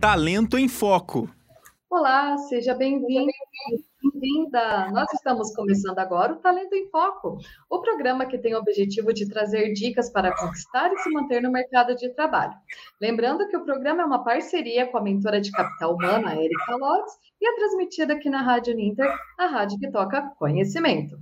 Talento em Foco. Olá, seja bem-vindo, bem-vinda. Nós estamos começando agora o Talento em Foco, o programa que tem o objetivo de trazer dicas para conquistar e se manter no mercado de trabalho. Lembrando que o programa é uma parceria com a mentora de capital humano, a Erika Lotz, e é transmitida aqui na Rádio Ninter, a rádio que toca conhecimento.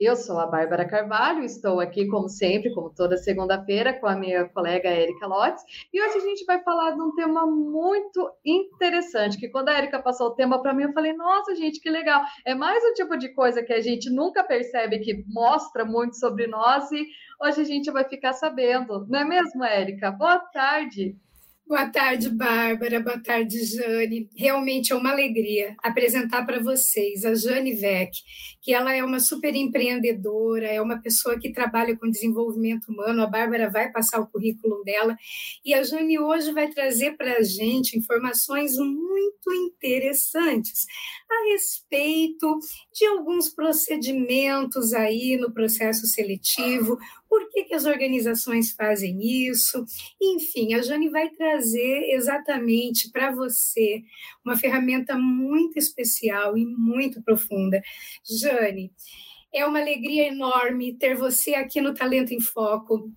Eu sou a Bárbara Carvalho, estou aqui, como sempre, como toda segunda-feira, com a minha colega Érica Lotz, e hoje a gente vai falar de um tema muito interessante, que quando a Érica passou o tema para mim, eu falei, nossa, gente, que legal. É mais um tipo de coisa que a gente nunca percebe, que mostra muito sobre nós, e hoje a gente vai ficar sabendo, não é mesmo, Érica? Boa tarde! Boa tarde, Bárbara. Boa tarde, Jane. Realmente é uma alegria apresentar para vocês a Jane Vec, que ela é uma super empreendedora, é uma pessoa que trabalha com desenvolvimento humano. A Bárbara vai passar o currículo dela e a Jane hoje vai trazer para a gente informações muito interessantes a respeito de alguns procedimentos aí no processo seletivo, por que, que as organizações fazem isso? Enfim, a Jane vai trazer exatamente para você uma ferramenta muito especial e muito profunda. Jane, é uma alegria enorme ter você aqui no Talento em Foco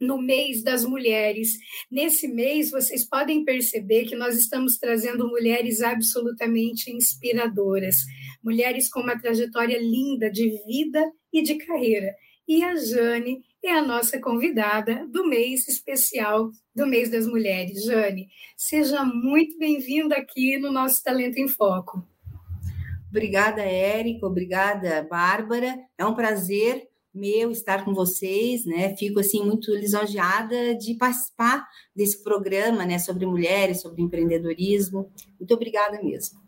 no mês das mulheres. Nesse mês, vocês podem perceber que nós estamos trazendo mulheres absolutamente inspiradoras, mulheres com uma trajetória linda de vida e de carreira. E a Jane é a nossa convidada do mês especial do mês das mulheres. Jane, seja muito bem-vinda aqui no nosso Talento em Foco. Obrigada, Érica, obrigada, Bárbara. É um prazer meu estar com vocês, né? Fico assim muito lisonjeada de participar desse programa, né, sobre mulheres, sobre empreendedorismo. Muito obrigada mesmo.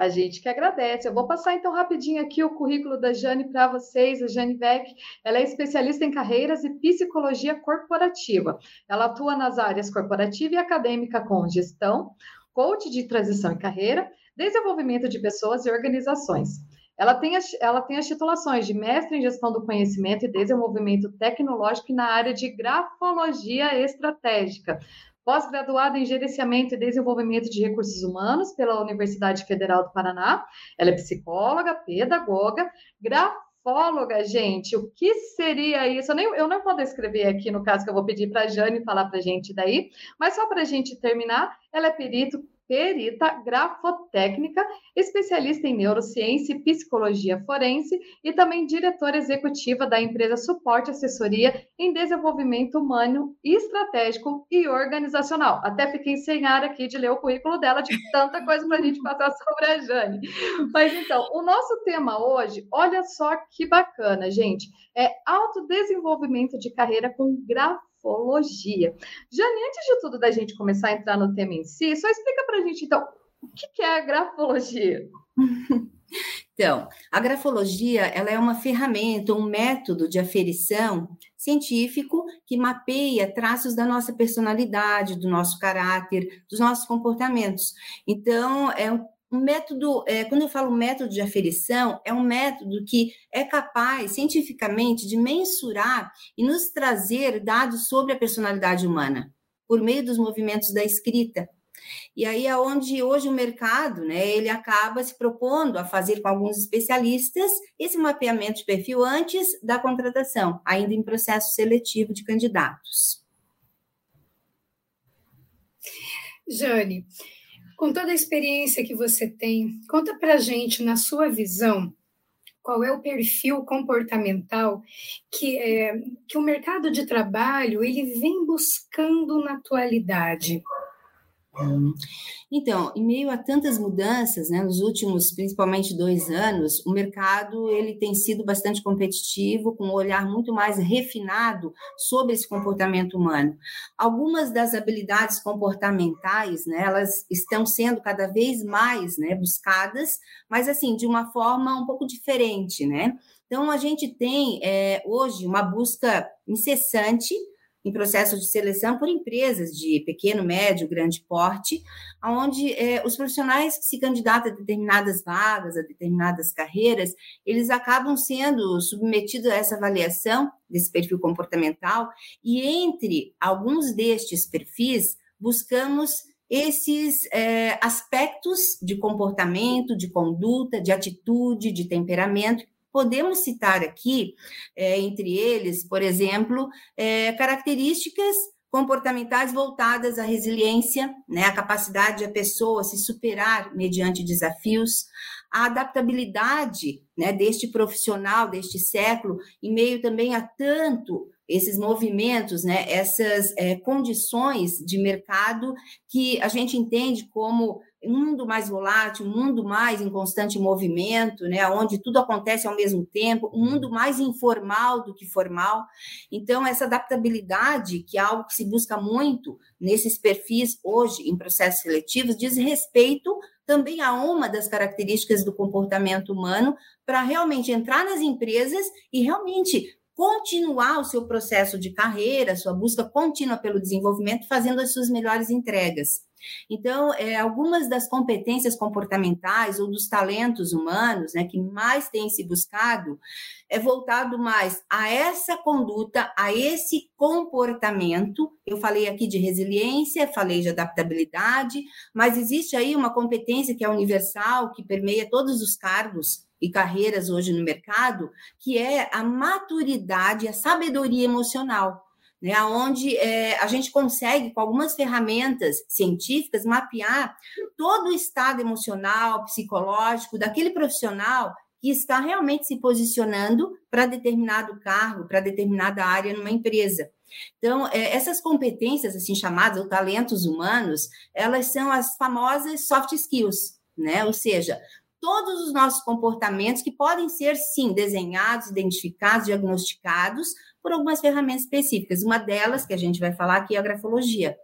A gente que agradece. Eu vou passar então rapidinho aqui o currículo da Jane para vocês. A Jane Beck, ela é especialista em carreiras e psicologia corporativa. Ela atua nas áreas corporativa e acadêmica com gestão, coach de transição e carreira, desenvolvimento de pessoas e organizações. Ela tem, as, ela tem as titulações de mestre em gestão do conhecimento e desenvolvimento tecnológico na área de grafologia estratégica, pós-graduada em Gerenciamento e Desenvolvimento de Recursos Humanos pela Universidade Federal do Paraná. Ela é psicóloga, pedagoga, grafóloga, gente. O que seria isso? Eu, nem, eu não vou descrever aqui, no caso que eu vou pedir para a Jane falar para a gente daí, mas só para a gente terminar, ela é perito perita grafotécnica, especialista em neurociência e psicologia forense e também diretora executiva da empresa Suporte Assessoria em Desenvolvimento Humano Estratégico e Organizacional. Até fiquei sem ar aqui de ler o currículo dela, de tanta coisa para a gente passar sobre a Jane. Mas então, o nosso tema hoje, olha só que bacana, gente, é autodesenvolvimento de carreira com grafo grafologia. Jane, antes de tudo da gente começar a entrar no tema em si, só explica para a gente, então, o que é a grafologia? Então, a grafologia ela é uma ferramenta, um método de aferição científico que mapeia traços da nossa personalidade, do nosso caráter, dos nossos comportamentos. Então, é um um método, é, quando eu falo método de aferição, é um método que é capaz, cientificamente, de mensurar e nos trazer dados sobre a personalidade humana, por meio dos movimentos da escrita. E aí é onde hoje o mercado, né, ele acaba se propondo a fazer com alguns especialistas esse mapeamento de perfil antes da contratação, ainda em processo seletivo de candidatos. Jane, com toda a experiência que você tem, conta para gente, na sua visão, qual é o perfil comportamental que, é, que o mercado de trabalho ele vem buscando na atualidade. Então, em meio a tantas mudanças, né, nos últimos, principalmente dois anos, o mercado ele tem sido bastante competitivo, com um olhar muito mais refinado sobre esse comportamento humano. Algumas das habilidades comportamentais, né, elas estão sendo cada vez mais, né, buscadas, mas assim de uma forma um pouco diferente, né? Então, a gente tem é, hoje uma busca incessante em processo de seleção por empresas de pequeno, médio, grande porte, onde é, os profissionais que se candidatam a determinadas vagas, a determinadas carreiras, eles acabam sendo submetidos a essa avaliação desse perfil comportamental, e entre alguns destes perfis, buscamos esses é, aspectos de comportamento, de conduta, de atitude, de temperamento. Podemos citar aqui, é, entre eles, por exemplo, é, características comportamentais voltadas à resiliência, né, a capacidade da pessoa se superar mediante desafios, a adaptabilidade né, deste profissional deste século, em meio também a tanto esses movimentos, né, essas é, condições de mercado que a gente entende como um mundo mais volátil, um mundo mais em constante movimento, né, onde tudo acontece ao mesmo tempo, um mundo mais informal do que formal. Então, essa adaptabilidade, que é algo que se busca muito nesses perfis hoje em processos seletivos, diz respeito também a uma das características do comportamento humano para realmente entrar nas empresas e realmente continuar o seu processo de carreira, sua busca contínua pelo desenvolvimento, fazendo as suas melhores entregas. Então, é, algumas das competências comportamentais ou dos talentos humanos, né, que mais têm se buscado, é voltado mais a essa conduta, a esse comportamento. Eu falei aqui de resiliência, falei de adaptabilidade, mas existe aí uma competência que é universal, que permeia todos os cargos e carreiras hoje no mercado, que é a maturidade, a sabedoria emocional né, onde é, a gente consegue, com algumas ferramentas científicas, mapear todo o estado emocional, psicológico daquele profissional que está realmente se posicionando para determinado cargo, para determinada área numa empresa. Então, é, essas competências, assim chamadas, ou talentos humanos, elas são as famosas soft skills, né? Ou seja, todos os nossos comportamentos que podem ser, sim, desenhados, identificados, diagnosticados por algumas ferramentas específicas. Uma delas, que a gente vai falar aqui, é a grafologia.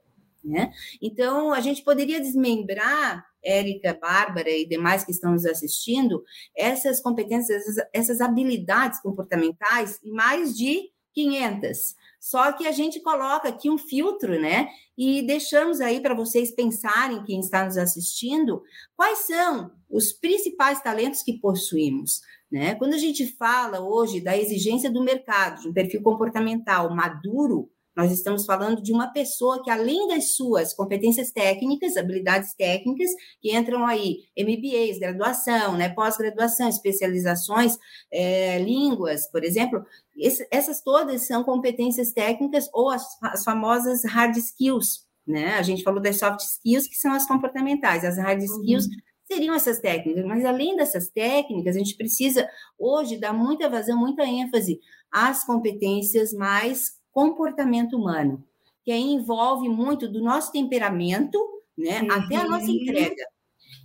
Né? Então, a gente poderia desmembrar, Érica, Bárbara e demais que estão nos assistindo, essas competências, essas, essas habilidades comportamentais em mais de 500. Só que a gente coloca aqui um filtro, né? E deixamos aí para vocês pensarem, quem está nos assistindo, quais são os principais talentos que possuímos. Né? Quando a gente fala hoje da exigência do mercado, de um perfil comportamental maduro, nós estamos falando de uma pessoa que, além das suas competências técnicas, habilidades técnicas, que entram aí MBAs, graduação, né, pós-graduação, especializações, é, línguas, por exemplo, esse, essas todas são competências técnicas ou as, as famosas hard skills, né? A gente falou das soft skills, que são as comportamentais, as hard skills uhum seriam essas técnicas, mas além dessas técnicas, a gente precisa hoje dar muita vazão, muita ênfase às competências mais comportamento humano, que aí envolve muito do nosso temperamento, né, uhum. até a nossa entrega.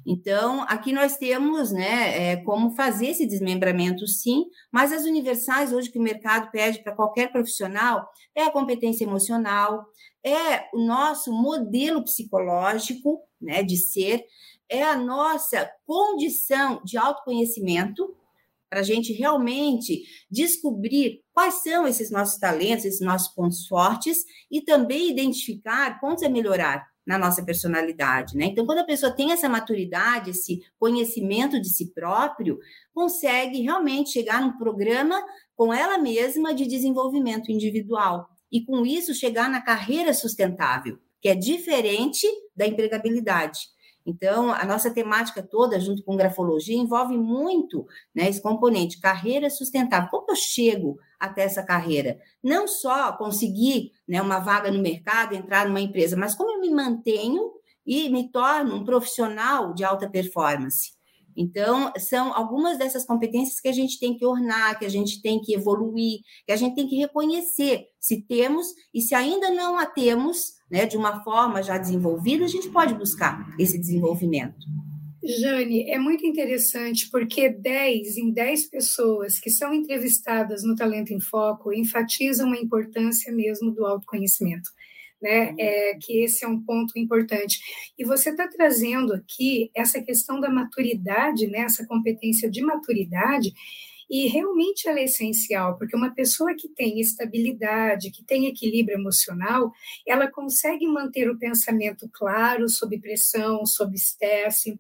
Então, aqui nós temos, né, é, como fazer esse desmembramento, sim, mas as universais hoje que o mercado pede para qualquer profissional é a competência emocional, é o nosso modelo psicológico, né, de ser, é a nossa condição de autoconhecimento, para a gente realmente descobrir quais são esses nossos talentos, esses nossos pontos fortes e também identificar pontos a melhorar na nossa personalidade, né? Então, quando a pessoa tem essa maturidade, esse conhecimento de si próprio, consegue realmente chegar num programa com ela mesma de desenvolvimento individual e com isso chegar na carreira sustentável, que é diferente da empregabilidade. Então, a nossa temática toda, junto com grafologia, envolve muito né, esse componente, carreira sustentável. Como eu chego até essa carreira? Não só conseguir né, uma vaga no mercado, entrar numa empresa, mas como eu me mantenho e me torno um profissional de alta performance. Então, são algumas dessas competências que a gente tem que ornar, que a gente tem que evoluir, que a gente tem que reconhecer se temos e se ainda não a temos, né, de uma forma já desenvolvida, a gente pode buscar esse desenvolvimento. Jane, é muito interessante porque 10 em 10 pessoas que são entrevistadas no Talento em Foco enfatizam a importância mesmo do autoconhecimento né? Uhum. É, que esse é um ponto importante. E você está trazendo aqui essa questão da maturidade, né? Essa competência de maturidade. E realmente ela é essencial, porque uma pessoa que tem estabilidade, que tem equilíbrio emocional, ela consegue manter o pensamento claro, sob pressão, sob estresse,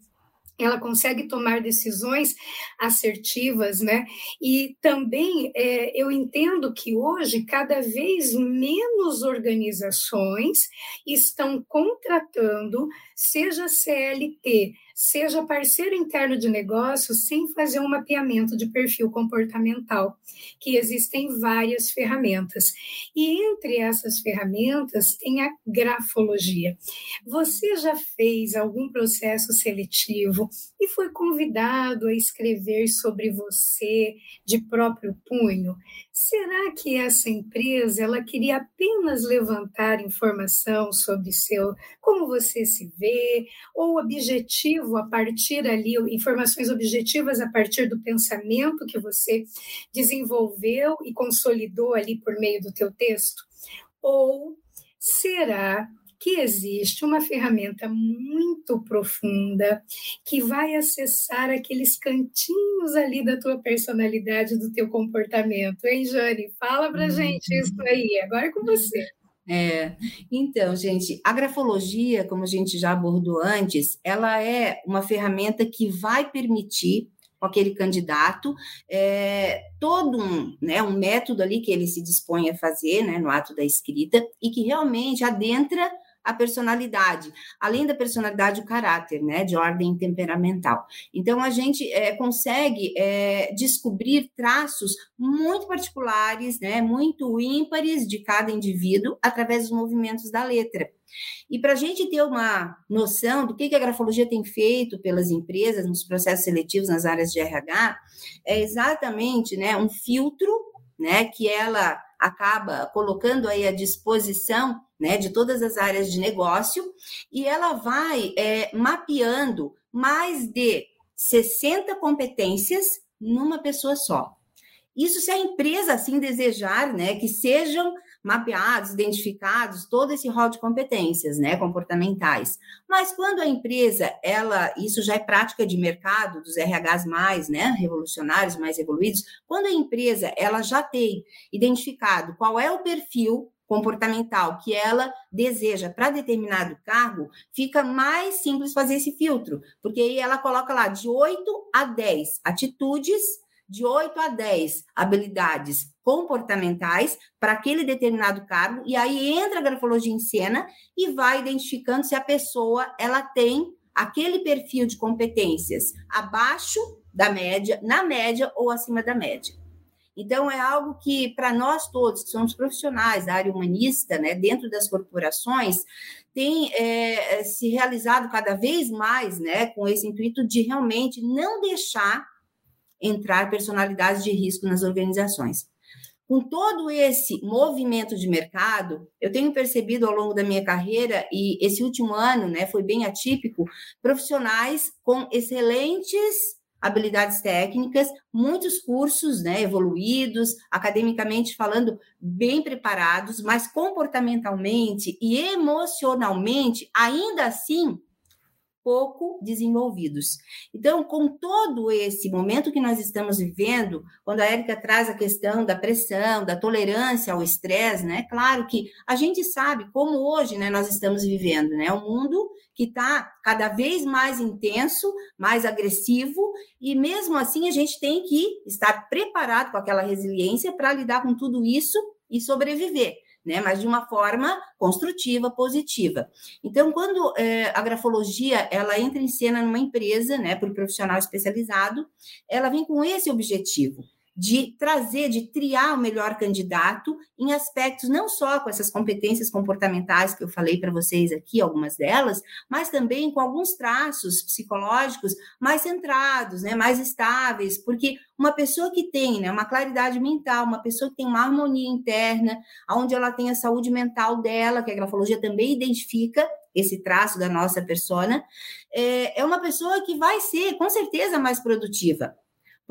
ela consegue tomar decisões assertivas, né? E também é, eu entendo que hoje cada vez menos organizações estão contratando, seja CLT, seja parceiro interno de negócio sem fazer um mapeamento de perfil comportamental, que existem várias ferramentas. E entre essas ferramentas tem a grafologia. Você já fez algum processo seletivo e foi convidado a escrever sobre você de próprio punho? Será que essa empresa ela queria apenas levantar informação sobre seu como você se vê ou objetivo a partir ali informações objetivas a partir do pensamento que você desenvolveu e consolidou ali por meio do teu texto? Ou será que existe uma ferramenta muito profunda que vai acessar aqueles cantinhos ali da tua personalidade, do teu comportamento. Hein, Jane? Fala pra uhum. gente isso aí. Agora é com você. É, então, gente, a grafologia, como a gente já abordou antes, ela é uma ferramenta que vai permitir com aquele candidato, é, todo um, né, um método ali que ele se dispõe a fazer né, no ato da escrita e que realmente adentra a personalidade, além da personalidade, o caráter, né, de ordem temperamental. Então, a gente é, consegue é, descobrir traços muito particulares, né, muito ímpares de cada indivíduo através dos movimentos da letra. E para a gente ter uma noção do que a grafologia tem feito pelas empresas nos processos seletivos nas áreas de RH, é exatamente né, um filtro né, que ela acaba colocando aí à disposição né, de todas as áreas de negócio, e ela vai é, mapeando mais de 60 competências numa pessoa só. Isso se a empresa assim desejar, né, que sejam mapeados, identificados todo esse rol de competências, né, comportamentais. Mas quando a empresa, ela, isso já é prática de mercado dos RHs mais, né, revolucionários, mais evoluídos, quando a empresa, ela já tem identificado qual é o perfil comportamental que ela deseja para determinado cargo, fica mais simples fazer esse filtro, porque aí ela coloca lá de 8 a 10 atitudes, de 8 a 10 habilidades comportamentais para aquele determinado cargo, e aí entra a grafologia em cena e vai identificando se a pessoa ela tem aquele perfil de competências abaixo da média, na média ou acima da média. Então, é algo que, para nós todos, que somos profissionais da área humanista, né, dentro das corporações, tem é, se realizado cada vez mais né, com esse intuito de realmente não deixar entrar personalidades de risco nas organizações. Com todo esse movimento de mercado, eu tenho percebido ao longo da minha carreira, e esse último ano né, foi bem atípico, profissionais com excelentes habilidades técnicas, muitos cursos né, evoluídos, academicamente falando, bem preparados, mas comportamentalmente e emocionalmente, ainda assim, pouco desenvolvidos. Então, com todo esse momento que nós estamos vivendo, quando a Érica traz a questão da pressão, da tolerância ao estresse, né? Claro que a gente sabe como hoje, né, nós estamos vivendo, né? Um mundo que está cada vez mais intenso, mais agressivo, e mesmo assim a gente tem que estar preparado com aquela resiliência para lidar com tudo isso e sobreviver né? Mas de uma forma construtiva, positiva. Então, quando é, a grafologia ela entra em cena numa empresa, né, por profissional especializado, ela vem com esse objetivo de trazer, de triar o melhor candidato em aspectos não só com essas competências comportamentais que eu falei para vocês aqui, algumas delas, mas também com alguns traços psicológicos mais centrados, né, mais estáveis, porque uma pessoa que tem né, uma claridade mental, uma pessoa que tem uma harmonia interna, onde ela tem a saúde mental dela, que a grafologia também identifica esse traço da nossa persona, é, é uma pessoa que vai ser, com certeza, mais produtiva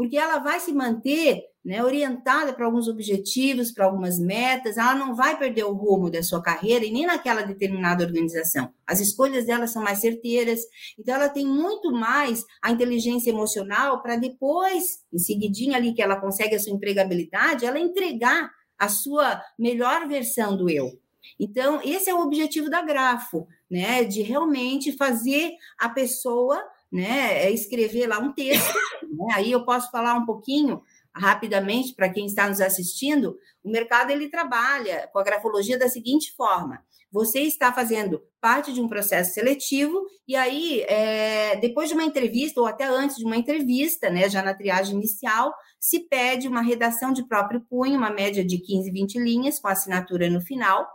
porque ela vai se manter né, orientada para alguns objetivos, para algumas metas, ela não vai perder o rumo da sua carreira e nem naquela determinada organização. As escolhas dela são mais certeiras, então ela tem muito mais a inteligência emocional para depois, em seguidinha ali que ela consegue a sua empregabilidade, ela entregar a sua melhor versão do eu. Então, esse é o objetivo da Grafo, né, de realmente fazer a pessoa né, é escrever lá um texto, né? aí eu posso falar um pouquinho rapidamente para quem está nos assistindo, o mercado ele trabalha com a grafologia da seguinte forma: você está fazendo parte de um processo seletivo e aí é, depois de uma entrevista ou até antes de uma entrevista, né, já na triagem inicial, se pede uma redação de próprio punho, uma média de 15, 20 linhas com assinatura no final.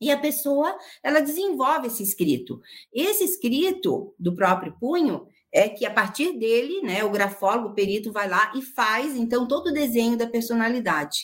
E a pessoa, ela desenvolve esse escrito. Esse escrito do próprio punho, é que a partir dele, né, o grafólogo, o perito vai lá e faz então todo o desenho da personalidade.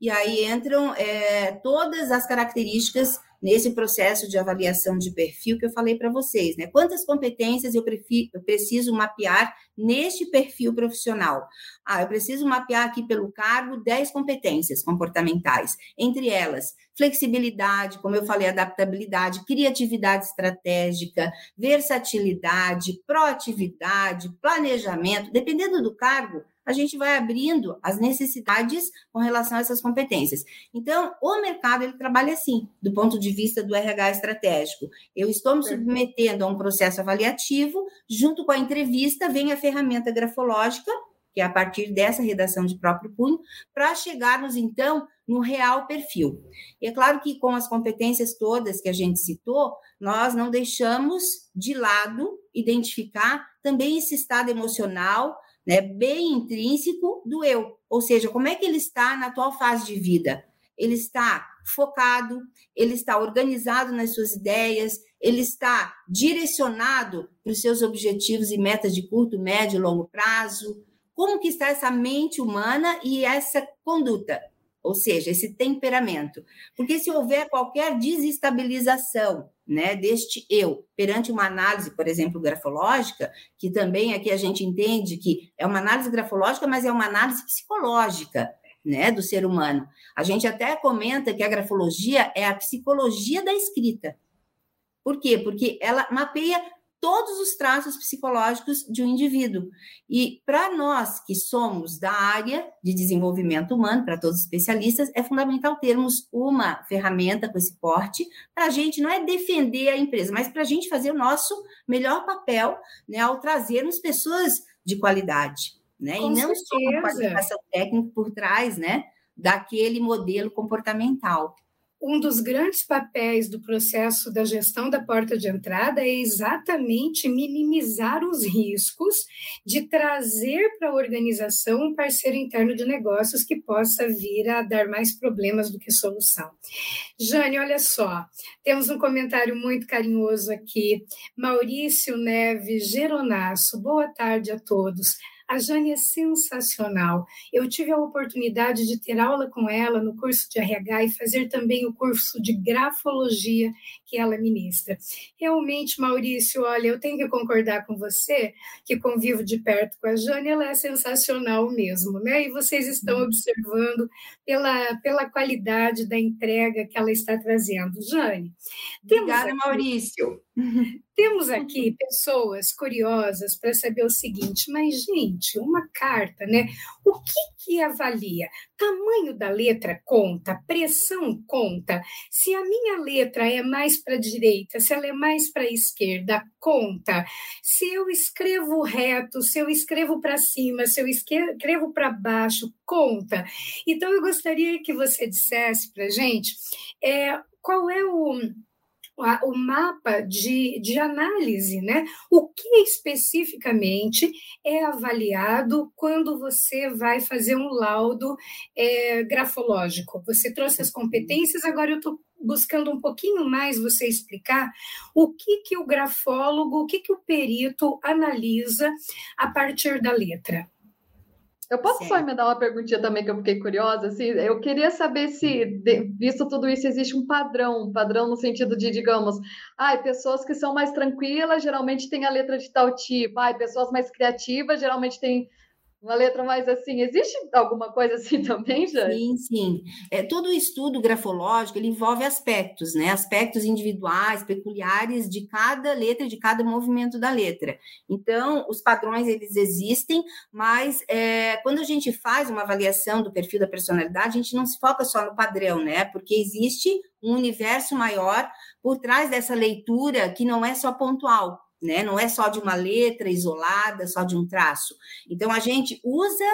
E aí entram é, todas as características nesse processo de avaliação de perfil que eu falei para vocês, né? Quantas competências eu, prefiro, eu preciso mapear neste perfil profissional? Ah, eu preciso mapear aqui pelo cargo 10 competências comportamentais, entre elas flexibilidade, como eu falei, adaptabilidade, criatividade estratégica, versatilidade, proatividade, planejamento, dependendo do cargo, a gente vai abrindo as necessidades com relação a essas competências. Então, o mercado ele trabalha assim, do ponto de vista do RH estratégico. Eu estou me submetendo a um processo avaliativo, junto com a entrevista vem a ferramenta grafológica, que é a partir dessa redação de próprio punho, para chegarmos então no real perfil. E é claro que com as competências todas que a gente citou, nós não deixamos de lado identificar também esse estado emocional, né, bem intrínseco do eu. Ou seja, como é que ele está na atual fase de vida? Ele está focado, ele está organizado nas suas ideias, ele está direcionado para os seus objetivos e metas de curto, médio e longo prazo. Como que está essa mente humana e essa conduta? Ou seja, esse temperamento. Porque se houver qualquer desestabilização né, deste eu perante uma análise, por exemplo, grafológica, que também aqui a gente entende que é uma análise grafológica, mas é uma análise psicológica. Né, do ser humano. A gente até comenta que a grafologia é a psicologia da escrita. Por quê? Porque ela mapeia todos os traços psicológicos de um indivíduo. E para nós que somos da área de desenvolvimento humano, para todos os especialistas, é fundamental termos uma ferramenta com esse porte para a gente não é defender a empresa, mas para a gente fazer o nosso melhor papel né, ao trazermos pessoas de qualidade. Né? e não só uma qualificação técnica por trás né, daquele modelo comportamental um dos grandes papéis do processo da gestão da porta de entrada é exatamente minimizar os riscos de trazer para a organização um parceiro interno de negócios que possa vir a dar mais problemas do que solução. Jane, olha só, temos um comentário muito carinhoso aqui. Maurício Neves Geronasso, boa tarde a todos. A Jane é sensacional. Eu tive a oportunidade de ter aula com ela no curso de RH e fazer também o curso de grafologia que ela ministra. Realmente, Maurício, olha, eu tenho que concordar com você que convivo de perto com a Jane, ela é sensacional mesmo, né? E vocês estão observando pela, pela qualidade da entrega que ela está trazendo. Jane. Obrigada, aqui... Maurício. Temos aqui pessoas curiosas para saber o seguinte, mas, gente, uma carta, né? O que, que avalia? Tamanho da letra conta, pressão conta. Se a minha letra é mais para a direita, se ela é mais para a esquerda, conta. Se eu escrevo reto, se eu escrevo para cima, se eu escrevo para baixo, conta. Então, eu gostaria que você dissesse para gente é, qual é o o mapa de, de análise, né? O que especificamente é avaliado quando você vai fazer um laudo é, grafológico? Você trouxe as competências, agora eu estou buscando um pouquinho mais você explicar o que, que o grafólogo, o que, que o perito analisa a partir da letra. Eu posso certo. só emendar uma perguntinha também que eu fiquei curiosa? Assim, eu queria saber se, visto tudo isso, existe um padrão, um padrão no sentido de, digamos, ai, pessoas que são mais tranquilas geralmente têm a letra de tal tipo, ai, pessoas mais criativas geralmente têm uma letra mais assim. Existe alguma coisa assim também, Jane? Sim, sim. É, todo o estudo grafológico ele envolve aspectos, né? Aspectos individuais, peculiares de cada letra, de cada movimento da letra. Então, os padrões eles existem, mas é, quando a gente faz uma avaliação do perfil da personalidade, a gente não se foca só no padrão, né? Porque existe um universo maior por trás dessa leitura que não é só pontual né? Não é só de uma letra isolada, só de um traço. Então a gente usa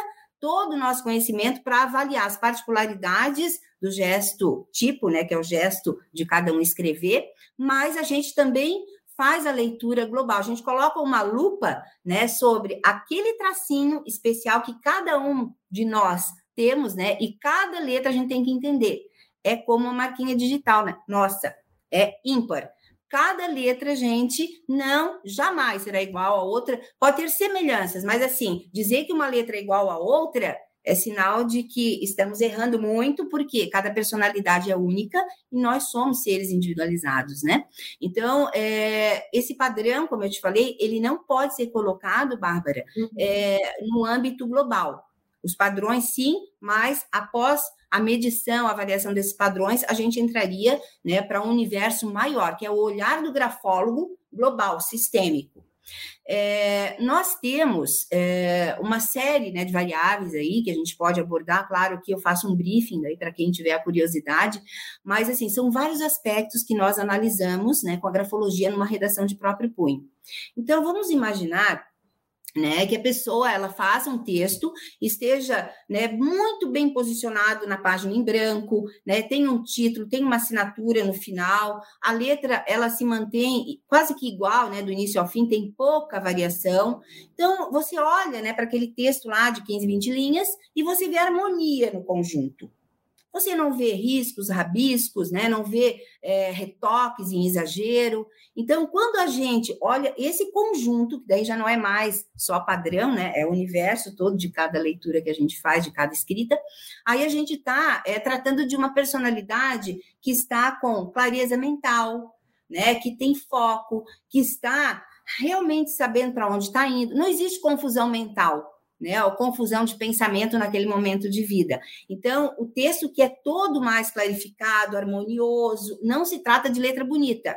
todo o nosso conhecimento para avaliar as particularidades do gesto tipo, né, que é o gesto de cada um escrever, mas a gente também faz a leitura global. A gente coloca uma lupa, né, sobre aquele tracinho especial que cada um de nós temos, né, e cada letra a gente tem que entender. É como uma marquinha digital, né? Nossa, é ímpar. Cada letra, gente, não jamais será igual a outra. Pode ter semelhanças, mas assim, dizer que uma letra é igual a outra é sinal de que estamos errando muito, porque cada personalidade é única e nós somos seres individualizados, né? Então, é, esse padrão, como eu te falei, ele não pode ser colocado, Bárbara, uhum. é, no âmbito global. Os padrões, sim, mas após a medição, a avaliação desses padrões, a gente entraria né, para um universo maior, que é o olhar do grafólogo global, sistêmico. É, nós temos é, uma série né, de variáveis aí que a gente pode abordar, claro que eu faço um briefing aí para quem tiver a curiosidade, mas assim, são vários aspectos que nós analisamos né, com a grafologia numa redação de próprio punho. Então, vamos imaginar né, que a pessoa ela faça um texto, esteja né, muito bem posicionado na página em branco, né, tem um título, tem uma assinatura no final, a letra ela se mantém quase que igual, né, do início ao fim, tem pouca variação. Então você olha, né, para aquele texto lá de 15, 20 linhas e você vê harmonia no conjunto. Você não vê riscos, rabiscos, né? não vê é, retoques em exagero. Então, quando a gente olha esse conjunto, que daí já não é mais só padrão, né? é o universo todo de cada leitura que a gente faz, de cada escrita, aí a gente está é, tratando de uma personalidade que está com clareza mental, né? que tem foco, que está realmente sabendo para onde está indo. Não existe confusão mental né, ou confusão de pensamento naquele momento de vida. Então, o texto que é todo mais clarificado, harmonioso, não se trata de letra bonita,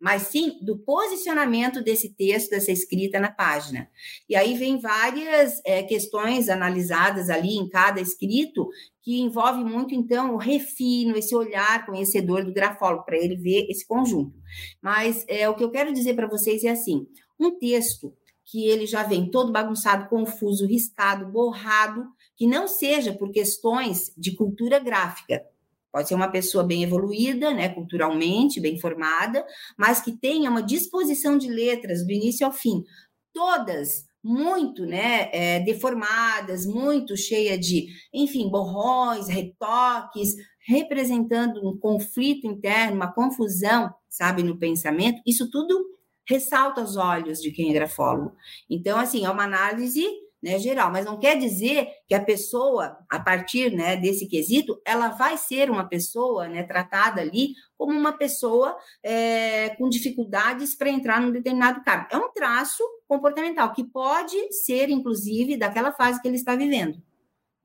mas sim do posicionamento desse texto, dessa escrita na página. E aí vem várias é, questões analisadas ali em cada escrito, que envolve muito, então, o refino, esse olhar conhecedor do grafólogo, para ele ver esse conjunto. Mas é, o que eu quero dizer para vocês é assim: um texto que ele já vem todo bagunçado, confuso, riscado, borrado, que não seja por questões de cultura gráfica. Pode ser uma pessoa bem evoluída, né, culturalmente, bem formada, mas que tenha uma disposição de letras do início ao fim, todas muito, né, é, deformadas, muito cheia de, enfim, borrões, retoques, representando um conflito interno, uma confusão, sabe, no pensamento. Isso tudo ressalta aos olhos de quem é grafólogo. Então, assim, é uma análise né, geral, mas não quer dizer que a pessoa, a partir né, desse quesito, ela vai ser uma pessoa né, tratada ali como uma pessoa é, com dificuldades para entrar num determinado cargo. É um traço comportamental que pode ser, inclusive, daquela fase que ele está vivendo.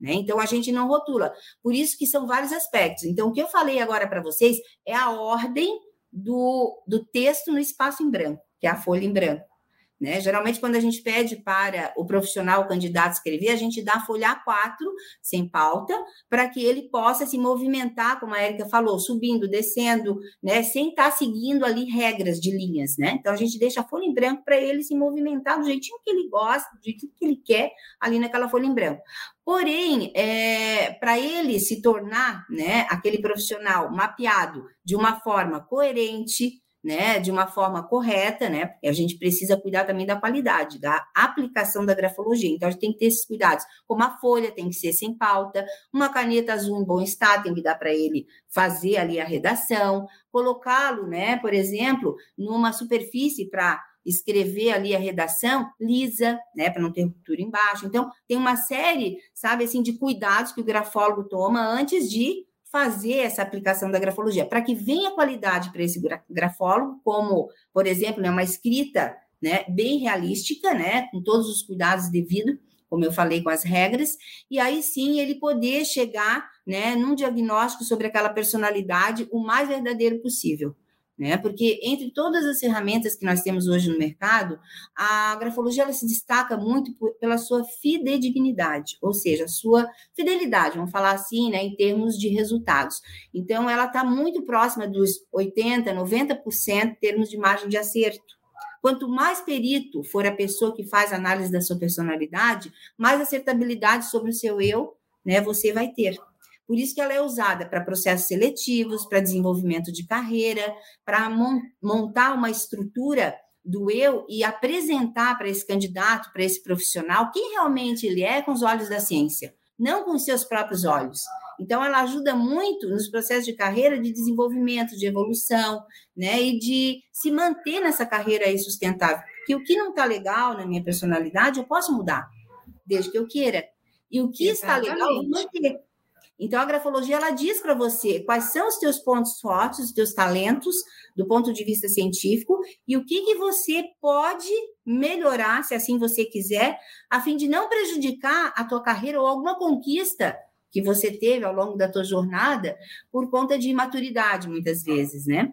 Né? Então, a gente não rotula. Por isso que são vários aspectos. Então, o que eu falei agora para vocês é a ordem do, do texto no espaço em branco que é a folha em branco. Né? Geralmente, quando a gente pede para o profissional, o candidato escrever, a gente dá a folha A4, sem pauta, para que ele possa se movimentar, como a Érica falou, subindo, descendo, né? sem estar tá seguindo ali regras de linhas. Né? Então, a gente deixa a folha em branco para ele se movimentar do jeitinho que ele gosta, do jeitinho que ele quer, ali naquela folha em branco. Porém, é, para ele se tornar né, aquele profissional mapeado de uma forma coerente, né, de uma forma correta, né? A gente precisa cuidar também da qualidade, da aplicação da grafologia. Então, a gente tem que ter esses cuidados. Como a folha tem que ser sem pauta, uma caneta azul em bom estado tem que dar para ele fazer ali a redação, colocá-lo, né, por exemplo, numa superfície para escrever ali a redação lisa, né, para não ter ruptura embaixo. Então, tem uma série, sabe, assim, de cuidados que o grafólogo toma antes de fazer essa aplicação da grafologia, para que venha qualidade para esse grafólogo, como, por exemplo, né, uma escrita né, bem realística, né, com todos os cuidados devidos, como eu falei, com as regras, e aí sim ele poder chegar né, num diagnóstico sobre aquela personalidade o mais verdadeiro possível né? Porque entre todas as ferramentas que nós temos hoje no mercado, a grafologia ela se destaca muito por, pela sua fidedignidade, ou seja, a sua fidelidade, vamos falar assim, né, em termos de resultados. Então, ela está muito próxima dos 80%, 90% em termos de margem de acerto. Quanto mais perito for a pessoa que faz análise da sua personalidade, mais acertabilidade sobre o seu eu, né, você vai ter. Por isso que ela é usada para processos seletivos, para desenvolvimento de carreira, para montar uma estrutura do eu e apresentar para esse candidato, para esse profissional, quem realmente ele é com os olhos da ciência, não com os seus próprios olhos. Então, ela ajuda muito nos processos de carreira de desenvolvimento, de evolução, né? E de se manter nessa carreira aí sustentável. Porque o que não está legal na minha personalidade, eu posso mudar, desde que eu queira. E o que Exatamente. está legal, eu vou manter. Então, a grafologia ela diz para você quais são os teus pontos fortes, os teus talentos, do ponto de vista científico, e o que, que você pode melhorar, se assim você quiser, a fim de não prejudicar a tua carreira ou alguma conquista que você teve ao longo da tua jornada por conta de imaturidade, muitas vezes, né?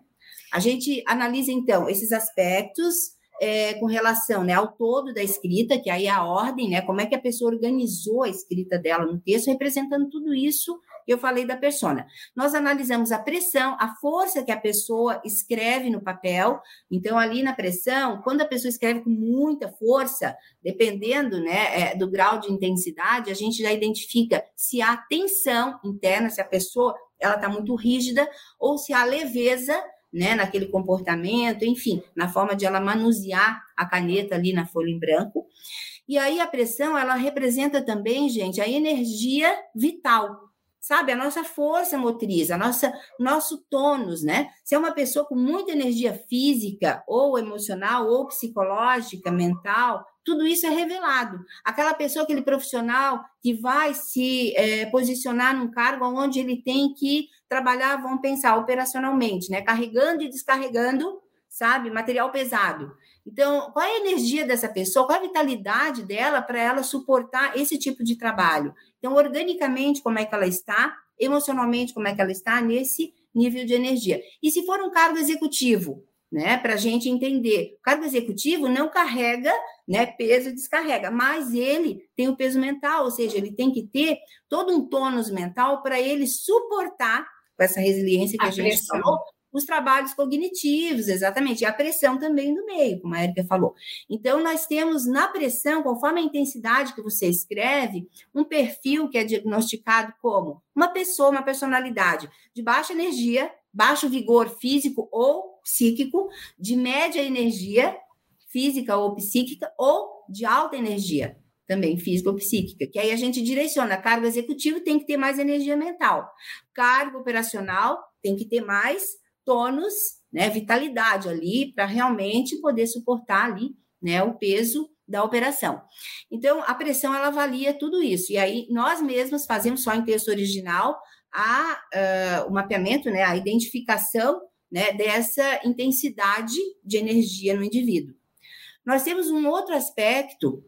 A gente analisa, então, esses aspectos é, com relação né, ao todo da escrita, que aí é a ordem, né, como é que a pessoa organizou a escrita dela no texto, representando tudo isso que eu falei da persona. Nós analisamos a pressão, a força que a pessoa escreve no papel. Então, ali na pressão, quando a pessoa escreve com muita força, dependendo né, é, do grau de intensidade, a gente já identifica se há tensão interna, se a pessoa ela está muito rígida, ou se há leveza né, naquele comportamento, enfim, na forma de ela manusear a caneta ali na folha em branco. E aí a pressão, ela representa também, gente, a energia vital, sabe? A nossa força motriz, a nossa nosso tônus, né? Se é uma pessoa com muita energia física ou emocional ou psicológica, mental, tudo isso é revelado. Aquela pessoa, aquele profissional que vai se é, posicionar num cargo onde ele tem que trabalhar, vamos pensar, operacionalmente, né? Carregando e descarregando, sabe? Material pesado. Então, qual é a energia dessa pessoa? Qual é a vitalidade dela para ela suportar esse tipo de trabalho? Então, organicamente, como é que ela está? Emocionalmente, como é que ela está nesse nível de energia? E se for um cargo executivo, né, para a gente entender. O cargo executivo não carrega né, peso e descarrega, mas ele tem o peso mental, ou seja, ele tem que ter todo um tônus mental para ele suportar com essa resiliência que a, a gente pressão. falou, os trabalhos cognitivos, exatamente, e a pressão também do meio, como a Erika falou. Então, nós temos na pressão, conforme a intensidade que você escreve, um perfil que é diagnosticado como uma pessoa, uma personalidade de baixa energia, baixo vigor físico ou psíquico, de média energia física ou psíquica, ou de alta energia, também física ou psíquica, que aí a gente direciona. Cargo executivo tem que ter mais energia mental. Cargo operacional tem que ter mais tônus, né, vitalidade ali, para realmente poder suportar ali, né, o peso da operação. Então, a pressão, ela avalia tudo isso. E aí, nós mesmos fazemos só em texto original a, uh, o mapeamento, né, a identificação né, dessa intensidade de energia no indivíduo. Nós temos um outro aspecto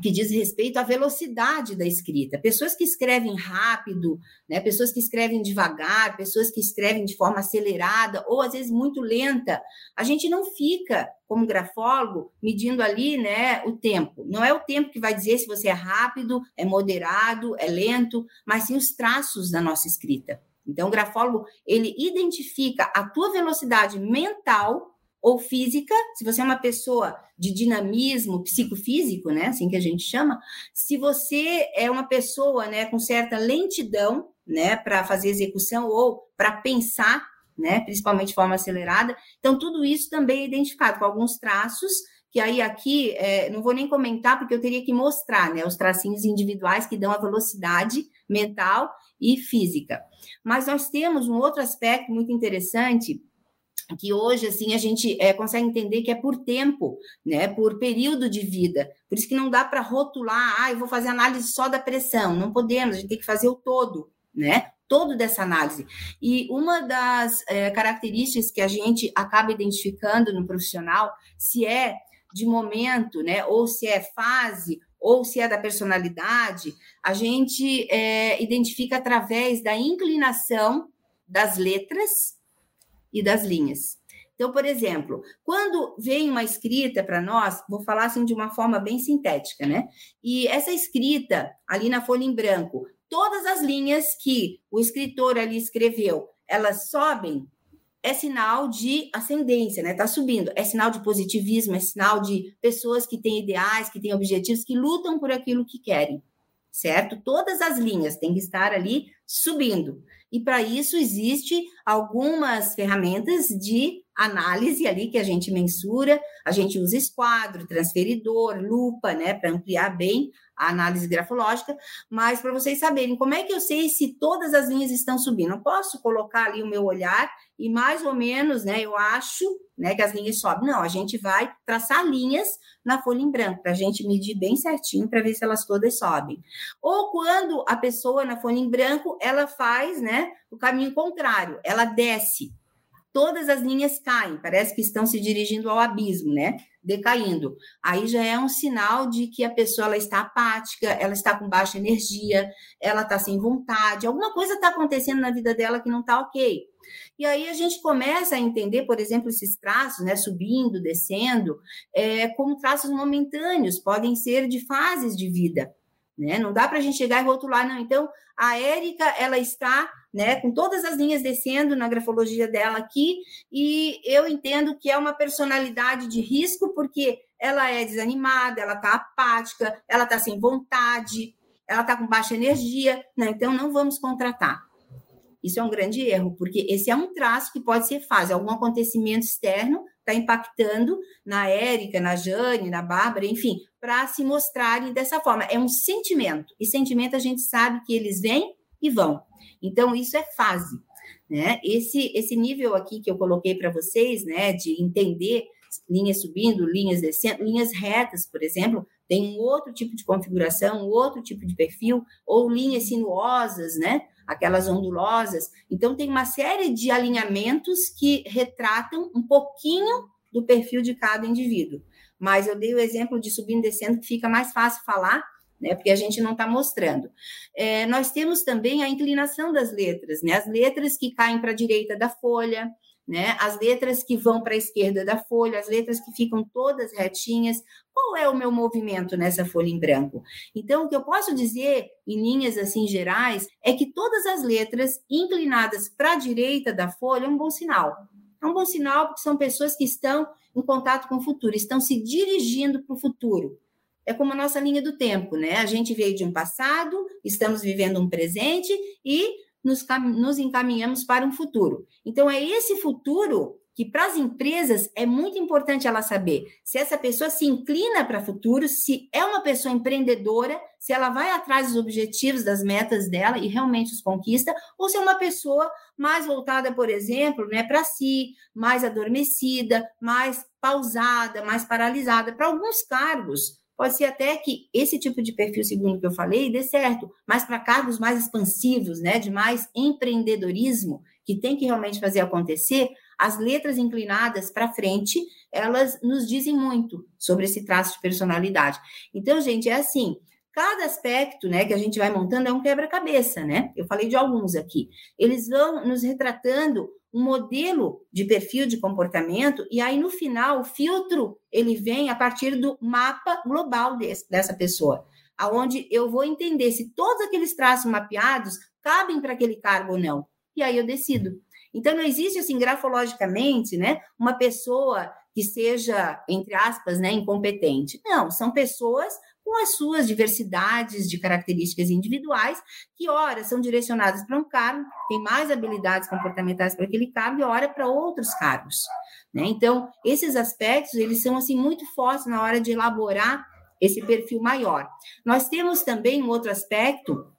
que diz respeito à velocidade da escrita. Pessoas que escrevem rápido, né, pessoas que escrevem devagar, pessoas que escrevem de forma acelerada ou às vezes muito lenta, a gente não fica como grafólogo medindo ali, né, o tempo. Não é o tempo que vai dizer se você é rápido, é moderado, é lento, mas sim os traços da nossa escrita. Então, o grafólogo, ele identifica a tua velocidade mental ou física, se você é uma pessoa de dinamismo psicofísico, né, assim que a gente chama, se você é uma pessoa, né, com certa lentidão, né, para fazer execução ou para pensar, né, principalmente de forma acelerada, então tudo isso também é identificado com alguns traços que aí aqui é, não vou nem comentar porque eu teria que mostrar, né, os tracinhos individuais que dão a velocidade mental e física. Mas nós temos um outro aspecto muito interessante que hoje assim a gente é, consegue entender que é por tempo, né, por período de vida. Por isso que não dá para rotular, ah, eu vou fazer análise só da pressão. Não podemos, a gente tem que fazer o todo, né? Todo dessa análise. E uma das é, características que a gente acaba identificando no profissional, se é de momento, né, ou se é fase, ou se é da personalidade, a gente é, identifica através da inclinação das letras e das linhas. Então, por exemplo, quando vem uma escrita para nós, vou falar assim de uma forma bem sintética, né? E essa escrita ali na folha em branco, todas as linhas que o escritor ali escreveu, elas sobem é sinal de ascendência, né? Tá subindo. É sinal de positivismo, é sinal de pessoas que têm ideais, que têm objetivos, que lutam por aquilo que querem, certo? Todas as linhas têm que estar ali subindo. E para isso existe algumas ferramentas de análise ali que a gente mensura, a gente usa esquadro, transferidor, lupa, né, para ampliar bem a análise grafológica, mas para vocês saberem como é que eu sei se todas as linhas estão subindo. Eu posso colocar ali o meu olhar e mais ou menos, né, eu acho, né, que as linhas sobem. Não, a gente vai traçar linhas na folha em branco para a gente medir bem certinho para ver se elas todas sobem. Ou quando a pessoa na folha em branco, ela faz, né, o caminho contrário, ela desce todas as linhas caem, parece que estão se dirigindo ao abismo, né? Decaindo. Aí já é um sinal de que a pessoa ela está apática, ela está com baixa energia, ela está sem vontade, alguma coisa está acontecendo na vida dela que não está ok. E aí a gente começa a entender, por exemplo, esses traços, né, subindo, descendo, é, como traços momentâneos, podem ser de fases de vida. Né? Não dá para a gente chegar e rotular, não. Então, a Érica, ela está né, com todas as linhas descendo na grafologia dela aqui, e eu entendo que é uma personalidade de risco, porque ela é desanimada, ela está apática, ela está sem vontade, ela está com baixa energia, né? então não vamos contratar. Isso é um grande erro, porque esse é um traço que pode ser fase, algum acontecimento externo está impactando na Érica, na Jane, na Bárbara, enfim, para se mostrarem dessa forma. É um sentimento, e sentimento a gente sabe que eles vêm e vão. Então, isso é fase. Né? Esse, esse nível aqui que eu coloquei para vocês, né, de entender linhas subindo, linhas descendo, linhas retas, por exemplo, tem um outro tipo de configuração, um outro tipo de perfil, ou linhas sinuosas, né? Aquelas ondulosas. Então, tem uma série de alinhamentos que retratam um pouquinho do perfil de cada indivíduo. Mas eu dei o exemplo de subindo e descendo, que fica mais fácil falar, né? Porque a gente não está mostrando. É, nós temos também a inclinação das letras, né? As letras que caem para a direita da folha, né? As letras que vão para a esquerda da folha, as letras que ficam todas retinhas. Qual é o meu movimento nessa folha em branco? Então, o que eu posso dizer em linhas assim gerais é que todas as letras inclinadas para a direita da folha é um bom sinal. É um bom sinal porque são pessoas que estão em contato com o futuro, estão se dirigindo para o futuro é como a nossa linha do tempo, né? A gente veio de um passado, estamos vivendo um presente e nos, nos encaminhamos para um futuro. Então, é esse futuro que para as empresas é muito importante ela saber se essa pessoa se inclina para o futuro, se é uma pessoa empreendedora, se ela vai atrás dos objetivos, das metas dela e realmente os conquista, ou se é uma pessoa mais voltada, por exemplo, né, para si, mais adormecida, mais pausada, mais paralisada. Para alguns cargos, Pode ser até que esse tipo de perfil, segundo que eu falei, dê certo, mas para cargos mais expansivos, né, de mais empreendedorismo, que tem que realmente fazer acontecer, as letras inclinadas para frente, elas nos dizem muito sobre esse traço de personalidade. Então, gente, é assim, cada aspecto, né, que a gente vai montando é um quebra-cabeça, né? Eu falei de alguns aqui. Eles vão nos retratando um modelo de perfil de comportamento e aí no final o filtro ele vem a partir do mapa global desse, dessa pessoa, aonde eu vou entender se todos aqueles traços mapeados cabem para aquele cargo ou não. E aí eu decido. Então não existe assim grafologicamente, né, uma pessoa que seja entre aspas, né, incompetente. Não, são pessoas com as suas diversidades de características individuais, que ora são direcionadas para um cargo, tem mais habilidades comportamentais para aquele cargo e ora para outros cargos. Né? Então, esses aspectos, eles são assim muito fortes na hora de elaborar esse perfil maior. Nós temos também um outro aspecto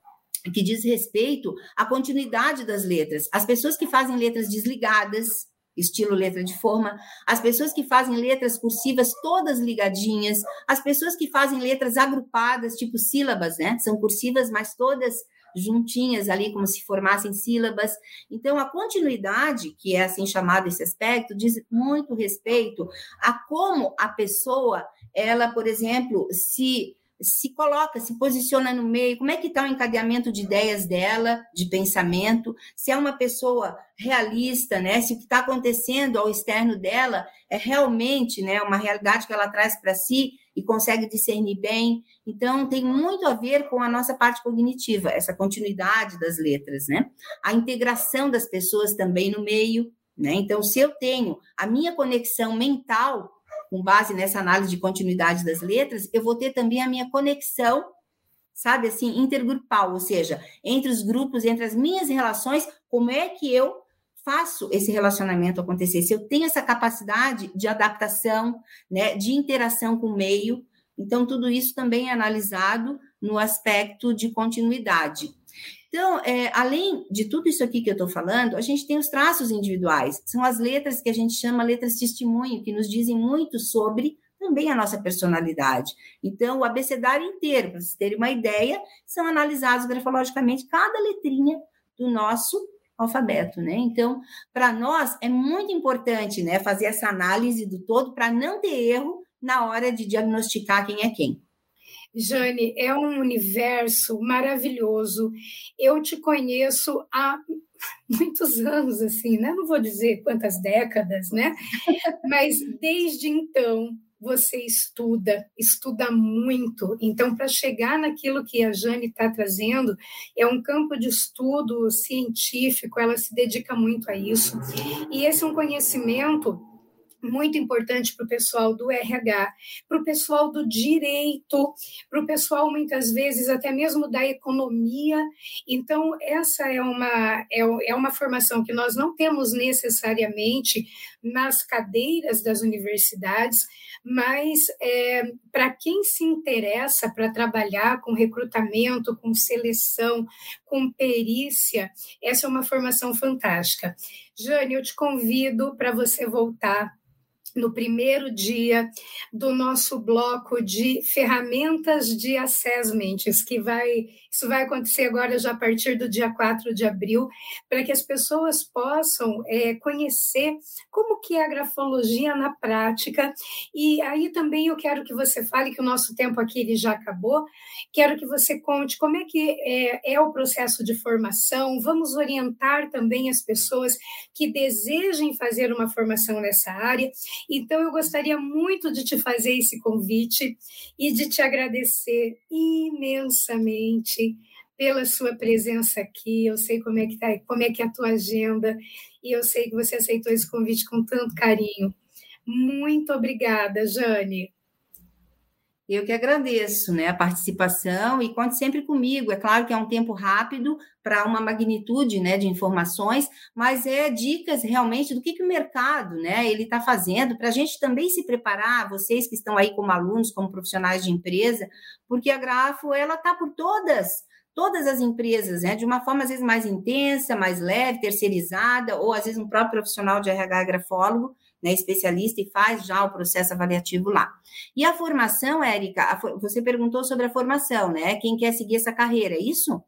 que diz respeito à continuidade das letras. As pessoas que fazem letras desligadas, estilo letra de forma, as pessoas que fazem letras cursivas todas ligadinhas, as pessoas que fazem letras agrupadas, tipo sílabas, né? São cursivas, mas todas juntinhas ali, como se formassem sílabas. Então, a continuidade, que é assim chamado esse aspecto, diz muito respeito a como a pessoa, ela, por exemplo, se se coloca, se posiciona no meio, como é que está o encadeamento de ideias dela, de pensamento, se é uma pessoa realista, né? Se o que está acontecendo ao externo dela é realmente, né, uma realidade que ela traz para si e consegue discernir bem. Então tem muito a ver com a nossa parte cognitiva, essa continuidade das letras, né? A integração das pessoas também no meio, né? Então, se eu tenho a minha conexão mental, com base nessa análise de continuidade das letras, eu vou ter também a minha conexão, sabe, assim, intergrupal, ou seja, entre os grupos, entre as minhas relações, como é que eu faço esse relacionamento acontecer, se eu tenho essa capacidade de adaptação, né, de interação com o meio, então tudo isso também é analisado no aspecto de continuidade. Então, é, além de tudo isso aqui que eu estou falando, a gente tem os traços individuais, são as letras que a gente chama letras testemunho, que nos dizem muito sobre também a nossa personalidade. Então, o abecedário inteiro, para vocês terem uma ideia, são analisados grafologicamente cada letrinha do nosso alfabeto, né? Então, para nós é muito importante, né, fazer essa análise do todo para não ter erro na hora de diagnosticar quem é quem. Jane, é um universo maravilhoso. Eu te conheço há muitos anos, assim, né? Não vou dizer quantas décadas, né? Mas desde então você estuda, estuda muito. Então, para chegar naquilo que a Jane está trazendo, é um campo de estudo científico, ela se dedica muito a isso. E esse é um conhecimento muito importante para o pessoal do RH, para o pessoal do direito, para o pessoal muitas vezes até mesmo da economia. Então, essa é uma, é, é uma formação que nós não temos necessariamente nas cadeiras das universidades, mas é, para quem se interessa para trabalhar com recrutamento, com seleção, com perícia, essa é uma formação fantástica. Jane, eu te convido para você voltar no primeiro dia do nosso bloco de ferramentas de assessments, que vai, isso vai acontecer agora já a partir do dia 4 de abril, para que as pessoas possam é, conhecer como que é a grafologia na prática. E aí também eu quero que você fale, que o nosso tempo aqui ele já acabou, quero que você conte como é que é, é o processo de formação, vamos orientar também as pessoas que desejem fazer uma formação nessa área então, eu gostaria muito de te fazer esse convite e de te agradecer imensamente pela sua presença aqui. Eu sei como é que tá, como é que é a tua agenda e eu sei que você aceitou esse convite com tanto carinho. Muito obrigada, Jane. Eu que agradeço né, a participação e conte sempre comigo. É claro que é um tempo rápido para uma magnitude né, de informações, mas é dicas realmente do que, que o mercado né, ele está fazendo para a gente também se preparar, vocês que estão aí como alunos, como profissionais de empresa, porque a Grafo ela está por todas todas as empresas, né, de uma forma às vezes mais intensa, mais leve, terceirizada, ou às vezes um próprio profissional de RH grafólogo, né, especialista e faz já o processo avaliativo lá. E a formação, Érica, você perguntou sobre a formação, né? Quem quer seguir essa carreira, é isso?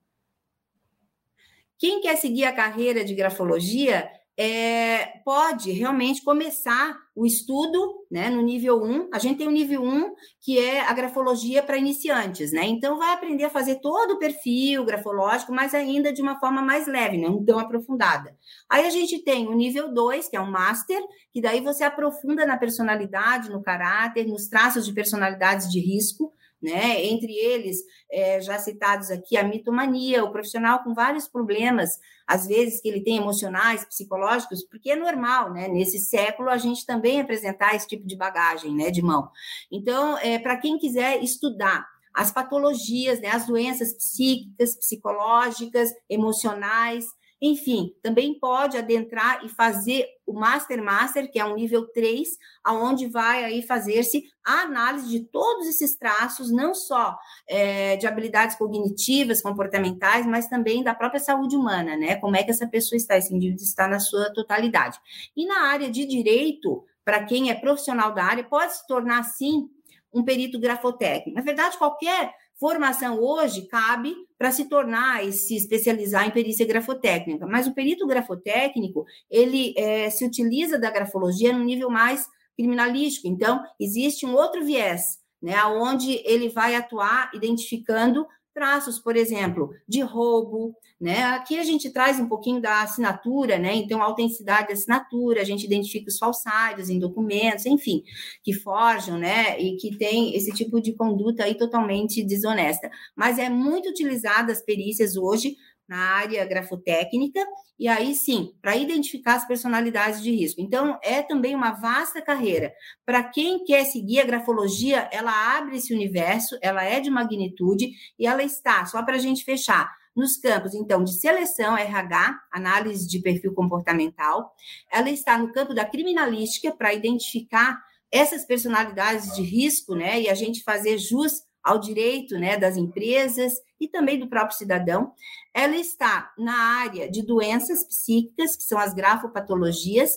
Quem quer seguir a carreira de grafologia é, pode realmente começar o estudo né, no nível 1. A gente tem o nível 1, que é a grafologia para iniciantes, né? Então, vai aprender a fazer todo o perfil grafológico, mas ainda de uma forma mais leve, não tão aprofundada. Aí a gente tem o nível 2, que é o master, que daí você aprofunda na personalidade, no caráter, nos traços de personalidades de risco né? Entre eles, é, já citados aqui, a mitomania, o profissional com vários problemas, às vezes que ele tem emocionais, psicológicos, porque é normal, né? Nesse século, a gente também apresentar esse tipo de bagagem, né, de mão. Então, é, para quem quiser estudar as patologias, né, as doenças psíquicas, psicológicas, emocionais, enfim, também pode adentrar e fazer o Master Master, que é um nível 3, aonde vai aí fazer-se a análise de todos esses traços, não só é, de habilidades cognitivas, comportamentais, mas também da própria saúde humana, né? Como é que essa pessoa está, esse indivíduo está na sua totalidade. E na área de direito, para quem é profissional da área, pode se tornar, sim, um perito grafotécnico. Na verdade, qualquer Formação hoje cabe para se tornar e se especializar em perícia grafotécnica, mas o perito grafotécnico ele é, se utiliza da grafologia no nível mais criminalístico. Então, existe um outro viés, né, onde ele vai atuar identificando traços, por exemplo, de roubo, né? Aqui a gente traz um pouquinho da assinatura, né? Então, a autenticidade da assinatura, a gente identifica os falsários em documentos, enfim, que forjam, né? E que tem esse tipo de conduta aí totalmente desonesta. Mas é muito utilizada as perícias hoje na área grafotécnica, e aí sim, para identificar as personalidades de risco. Então, é também uma vasta carreira. Para quem quer seguir a grafologia, ela abre esse universo, ela é de magnitude e ela está, só para a gente fechar, nos campos, então, de seleção, RH, análise de perfil comportamental, ela está no campo da criminalística para identificar essas personalidades de risco, né, e a gente fazer jus ao direito, né, das empresas e também do próprio cidadão. Ela está na área de doenças psíquicas, que são as grafopatologias,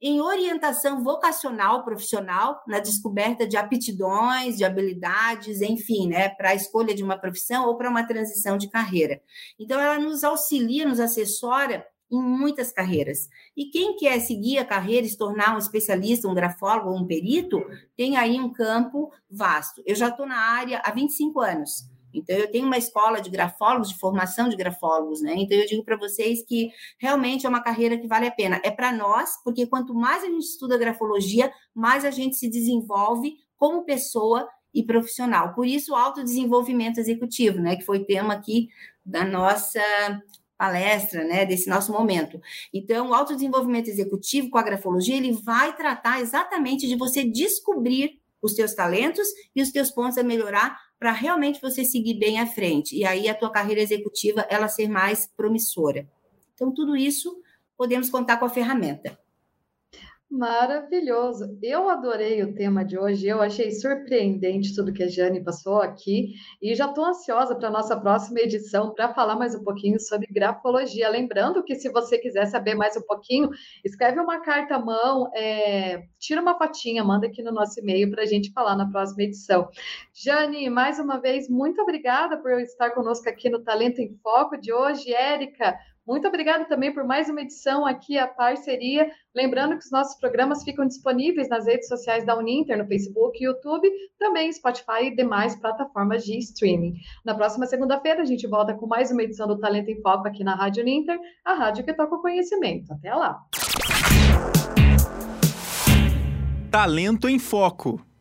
em orientação vocacional profissional, na descoberta de aptidões, de habilidades, enfim, né, para a escolha de uma profissão ou para uma transição de carreira. Então, ela nos auxilia, nos assessora em muitas carreiras. E quem quer seguir a carreira e se tornar um especialista, um grafólogo ou um perito, tem aí um campo vasto. Eu já estou na área há 25 anos. Então, eu tenho uma escola de grafólogos, de formação de grafólogos, né? Então, eu digo para vocês que realmente é uma carreira que vale a pena. É para nós, porque quanto mais a gente estuda grafologia, mais a gente se desenvolve como pessoa e profissional. Por isso, o autodesenvolvimento executivo, né? Que foi tema aqui da nossa palestra, né, desse nosso momento. Então, o autodesenvolvimento executivo com a grafologia, ele vai tratar exatamente de você descobrir os teus talentos e os teus pontos a melhorar para realmente você seguir bem à frente. E aí a tua carreira executiva ela ser mais promissora. Então, tudo isso podemos contar com a ferramenta. Maravilhoso. Eu adorei o tema de hoje. Eu achei surpreendente tudo que a Jane passou aqui e já estou ansiosa para a nossa próxima edição para falar mais um pouquinho sobre grafologia. Lembrando que se você quiser saber mais um pouquinho, escreve uma carta à mão, é, tira uma fotinha, manda aqui no nosso e-mail para a gente falar na próxima edição. Jane, mais uma vez, muito obrigada por estar conosco aqui no Talento em Foco de hoje. Érica, muito obrigada também por mais uma edição aqui, a parceria. Lembrando que os nossos programas ficam disponíveis nas redes sociais da Uninter, no Facebook, YouTube, também Spotify e demais plataformas de streaming. Na próxima segunda-feira, a gente volta com mais uma edição do Talento em Foco aqui na Rádio Uninter, a rádio que toca o conhecimento. Até lá! Talento em Foco